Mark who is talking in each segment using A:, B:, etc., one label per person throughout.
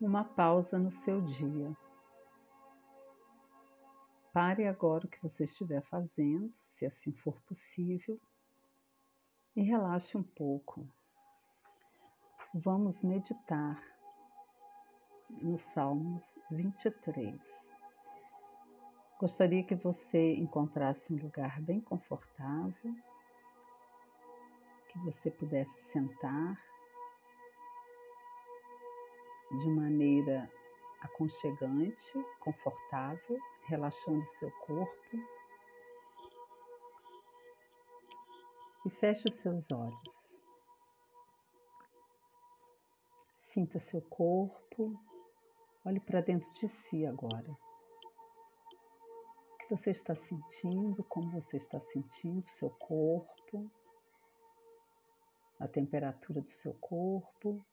A: uma pausa no seu dia. Pare agora o que você estiver fazendo, se assim for possível, e relaxe um pouco. Vamos meditar no Salmos 23. Gostaria que você encontrasse um lugar bem confortável, que você pudesse sentar de maneira aconchegante, confortável, relaxando seu corpo. E feche os seus olhos. Sinta seu corpo, olhe para dentro de si agora. O que você está sentindo, como você está sentindo seu corpo, a temperatura do seu corpo,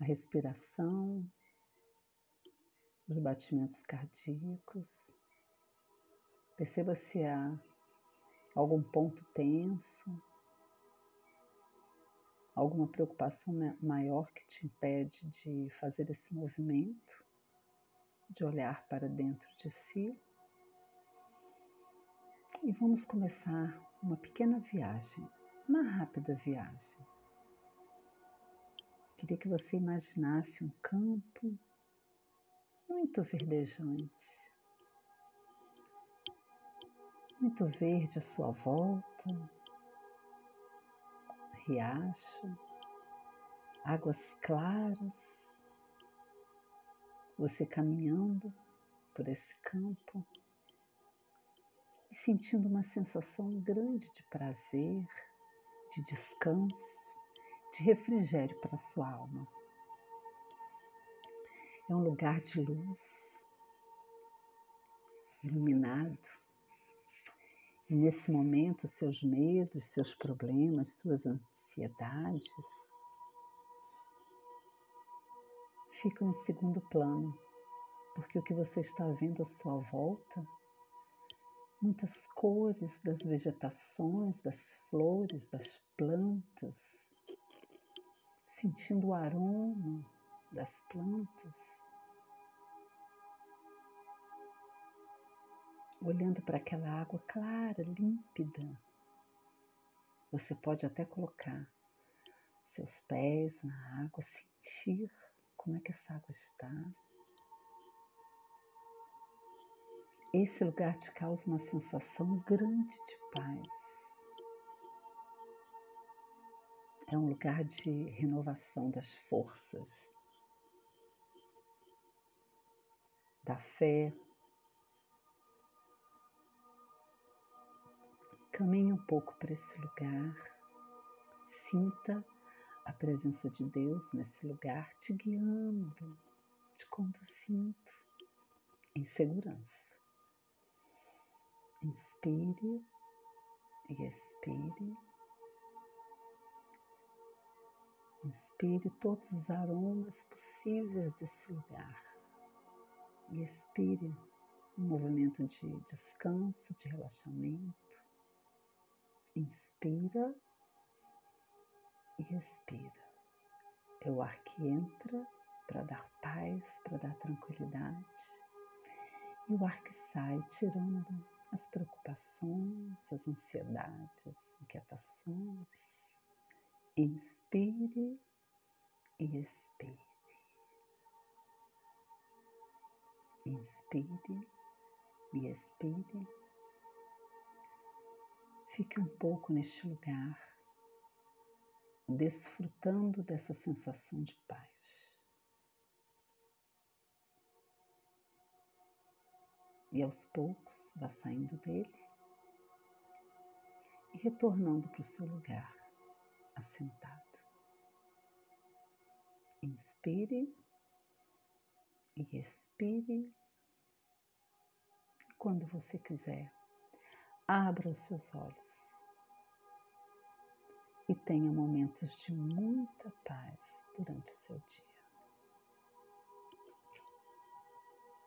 A: a respiração, os batimentos cardíacos. Perceba se há algum ponto tenso, alguma preocupação maior que te impede de fazer esse movimento, de olhar para dentro de si. E vamos começar uma pequena viagem, uma rápida viagem. Queria que você imaginasse um campo muito verdejante, muito verde à sua volta, riacho, águas claras, você caminhando por esse campo e sentindo uma sensação grande de prazer, de descanso de refrigério para sua alma. É um lugar de luz, iluminado. E nesse momento, seus medos, seus problemas, suas ansiedades ficam em segundo plano, porque o que você está vendo à sua volta, muitas cores das vegetações, das flores, das plantas, sentindo o aroma das plantas, olhando para aquela água clara, límpida. Você pode até colocar seus pés na água, sentir como é que essa água está. Esse lugar te causa uma sensação grande de paz. É um lugar de renovação das forças, da fé. Caminhe um pouco para esse lugar, sinta a presença de Deus nesse lugar te guiando, te conduzindo em segurança. Inspire e expire. Inspire todos os aromas possíveis desse lugar e expire um movimento de descanso, de relaxamento. Inspira e expira. É o ar que entra para dar paz, para dar tranquilidade, e o ar que sai tirando as preocupações, as ansiedades, inquietações Inspire e expire. Inspire e expire. Fique um pouco neste lugar, desfrutando dessa sensação de paz. E aos poucos vá saindo dele e retornando para o seu lugar assentado. Inspire e expire. Quando você quiser, abra os seus olhos e tenha momentos de muita paz durante o seu dia.